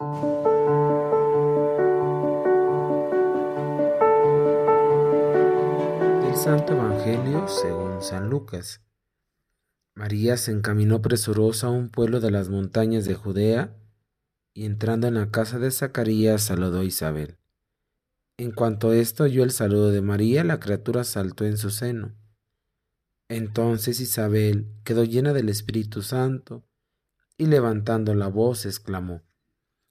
Del Santo Evangelio según San Lucas. María se encaminó presurosa a un pueblo de las montañas de Judea y entrando en la casa de Zacarías saludó a Isabel. En cuanto esto oyó el saludo de María, la criatura saltó en su seno. Entonces Isabel quedó llena del Espíritu Santo y levantando la voz exclamó,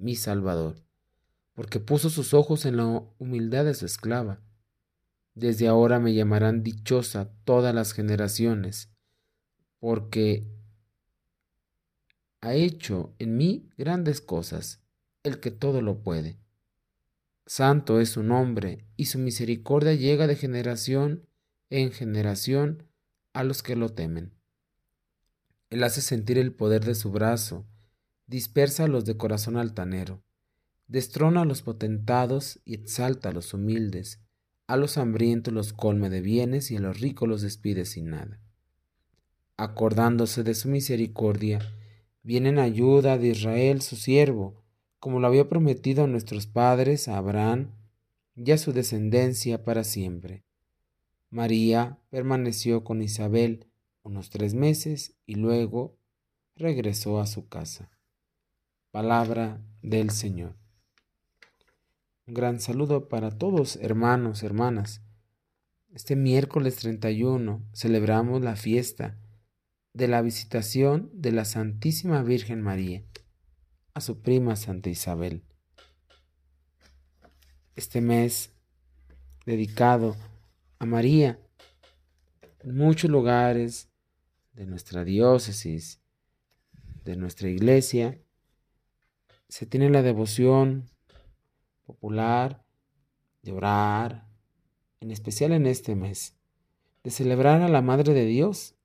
mi Salvador porque puso sus ojos en la humildad de su esclava. Desde ahora me llamarán dichosa todas las generaciones, porque ha hecho en mí grandes cosas, el que todo lo puede. Santo es su nombre, y su misericordia llega de generación en generación a los que lo temen. Él hace sentir el poder de su brazo, dispersa a los de corazón altanero destrona a los potentados y exalta a los humildes, a los hambrientos los colme de bienes y a los ricos los despide sin nada. Acordándose de su misericordia, viene en ayuda de Israel su siervo, como lo había prometido a nuestros padres, a Abraham y a su descendencia para siempre. María permaneció con Isabel unos tres meses y luego regresó a su casa. Palabra del Señor. Un gran saludo para todos, hermanos, hermanas. Este miércoles 31 celebramos la fiesta de la visitación de la Santísima Virgen María a su prima Santa Isabel. Este mes dedicado a María en muchos lugares de nuestra diócesis, de nuestra iglesia, se tiene la devoción popular, de orar, en especial en este mes, de celebrar a la Madre de Dios.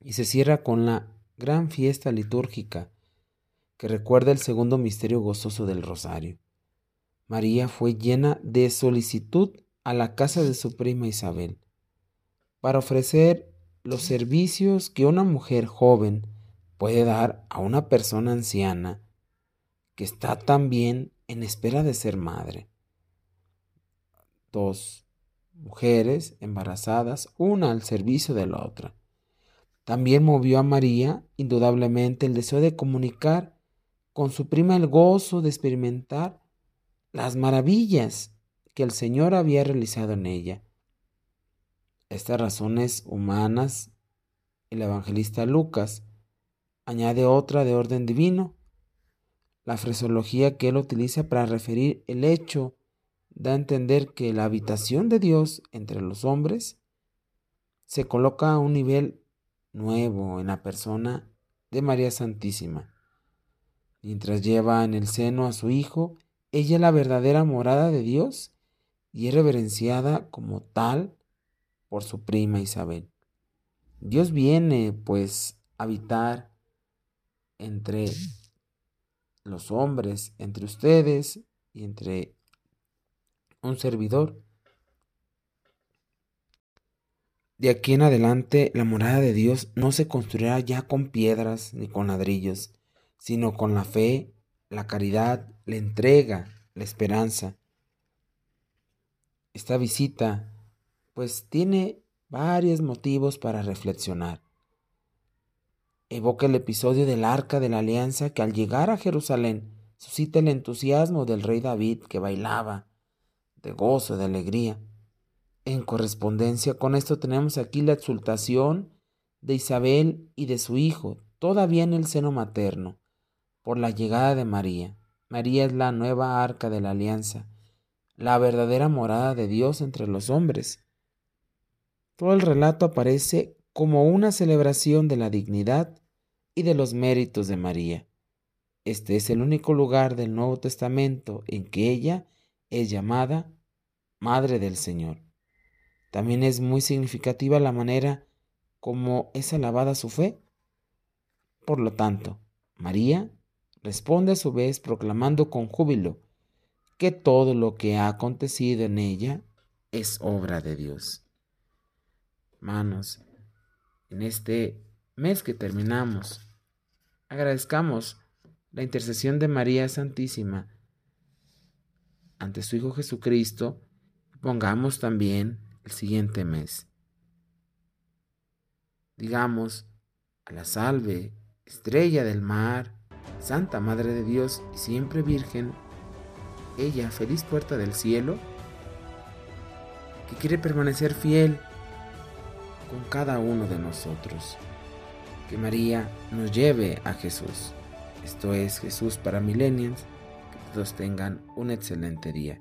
Y se cierra con la gran fiesta litúrgica que recuerda el segundo misterio gozoso del rosario. María fue llena de solicitud a la casa de su prima Isabel para ofrecer los servicios que una mujer joven puede dar a una persona anciana que está también en espera de ser madre. Dos mujeres embarazadas, una al servicio de la otra. También movió a María, indudablemente, el deseo de comunicar con su prima el gozo de experimentar las maravillas que el Señor había realizado en ella. Estas razones humanas, el evangelista Lucas añade otra de orden divino, la fresología que él utiliza para referir el hecho da a entender que la habitación de Dios entre los hombres se coloca a un nivel nuevo en la persona de María Santísima. Mientras lleva en el seno a su Hijo, ella es la verdadera morada de Dios y es reverenciada como tal por su prima Isabel. Dios viene, pues, a habitar entre los hombres, entre ustedes y entre un servidor. De aquí en adelante la morada de Dios no se construirá ya con piedras ni con ladrillos, sino con la fe, la caridad, la entrega, la esperanza. Esta visita pues tiene varios motivos para reflexionar evoca el episodio del arca de la alianza que al llegar a Jerusalén suscita el entusiasmo del rey David que bailaba de gozo, de alegría. En correspondencia con esto tenemos aquí la exultación de Isabel y de su hijo, todavía en el seno materno, por la llegada de María. María es la nueva arca de la alianza, la verdadera morada de Dios entre los hombres. Todo el relato aparece como una celebración de la dignidad y de los méritos de María. este es el único lugar del Nuevo Testamento en que ella es llamada Madre del Señor. También es muy significativa la manera como es alabada su fe. Por lo tanto, María responde a su vez proclamando con júbilo que todo lo que ha acontecido en ella es obra de Dios. Manos, en este mes que terminamos, agradezcamos la intercesión de María Santísima ante su Hijo Jesucristo, pongamos también el siguiente mes. Digamos a la salve, estrella del mar, Santa Madre de Dios y siempre Virgen, ella, feliz puerta del cielo, que quiere permanecer fiel con cada uno de nosotros. Que María nos lleve a Jesús. Esto es Jesús para Millennials. Que todos tengan un excelente día.